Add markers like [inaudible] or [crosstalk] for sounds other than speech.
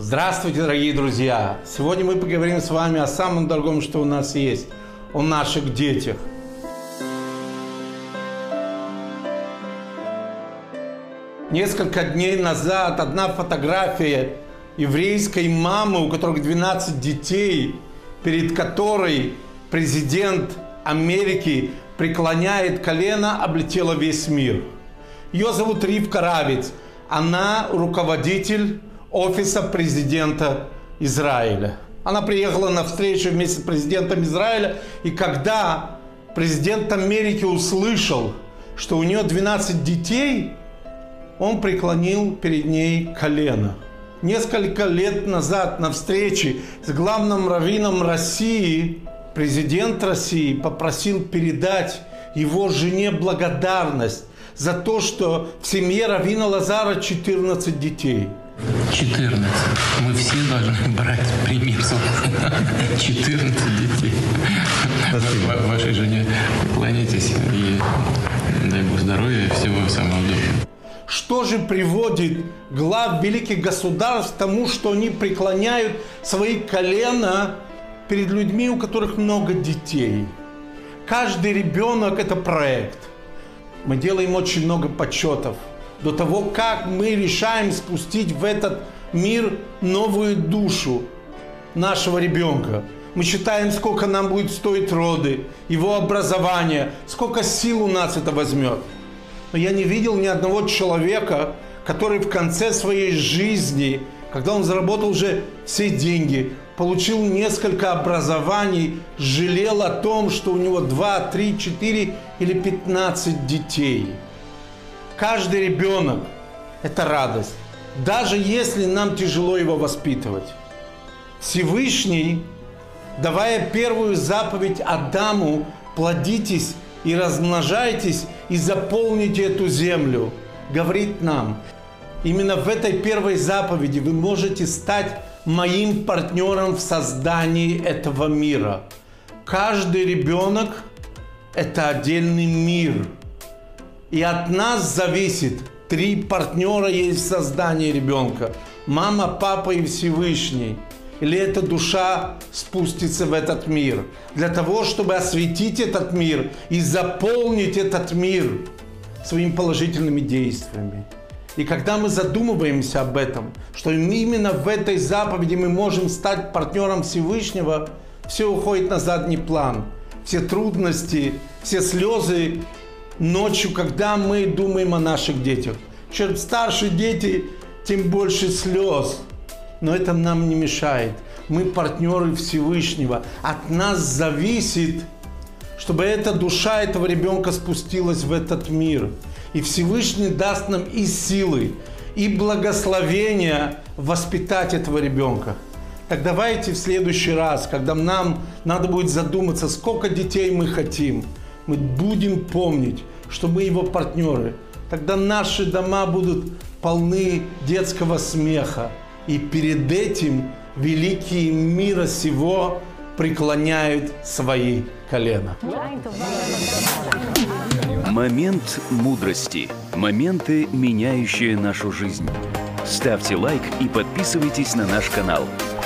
Здравствуйте, дорогие друзья! Сегодня мы поговорим с вами о самом дорогом, что у нас есть, о наших детях. Несколько дней назад одна фотография еврейской мамы, у которой 12 детей, перед которой президент Америки преклоняет колено, облетела весь мир. Ее зовут Ривка Равиц. Она руководитель офиса президента Израиля. Она приехала на встречу вместе с президентом Израиля, и когда президент Америки услышал, что у нее 12 детей, он преклонил перед ней колено. Несколько лет назад на встрече с главным раввином России президент России попросил передать его жене благодарность за то, что в семье Равина Лазара 14 детей. 14. Мы все должны брать пример. 14 [laughs] детей. Спасибо. Вашей жене поклонитесь и дай Бог здоровья и всего самого доброго. Что же приводит глав великих государств к тому, что они преклоняют свои колена перед людьми, у которых много детей? Каждый ребенок – это проект. Мы делаем очень много подсчетов до того, как мы решаем спустить в этот мир новую душу нашего ребенка. Мы считаем, сколько нам будет стоить роды, его образование, сколько сил у нас это возьмет – но я не видел ни одного человека, который в конце своей жизни, когда он заработал уже все деньги, получил несколько образований, жалел о том, что у него 2, 3, 4 или 15 детей. Каждый ребенок – это радость, даже если нам тяжело его воспитывать. Всевышний, давая первую заповедь Адаму, плодитесь и размножайтесь, и заполните эту землю, говорит нам. Именно в этой первой заповеди вы можете стать моим партнером в создании этого мира. Каждый ребенок – это отдельный мир. И от нас зависит три партнера есть в создании ребенка. Мама, папа и Всевышний – или эта душа спустится в этот мир. Для того, чтобы осветить этот мир и заполнить этот мир своими положительными действиями. И когда мы задумываемся об этом, что именно в этой заповеди мы можем стать партнером Всевышнего, все уходит на задний план. Все трудности, все слезы ночью, когда мы думаем о наших детях. Чем старше дети, тем больше слез – но это нам не мешает. Мы партнеры Всевышнего. От нас зависит, чтобы эта душа этого ребенка спустилась в этот мир. И Всевышний даст нам и силы, и благословения воспитать этого ребенка. Так давайте в следующий раз, когда нам надо будет задуматься, сколько детей мы хотим, мы будем помнить, что мы его партнеры. Тогда наши дома будут полны детского смеха, и перед этим великие мира сего преклоняют свои колена. Момент мудрости. Моменты, меняющие нашу жизнь. Ставьте лайк и подписывайтесь на наш канал –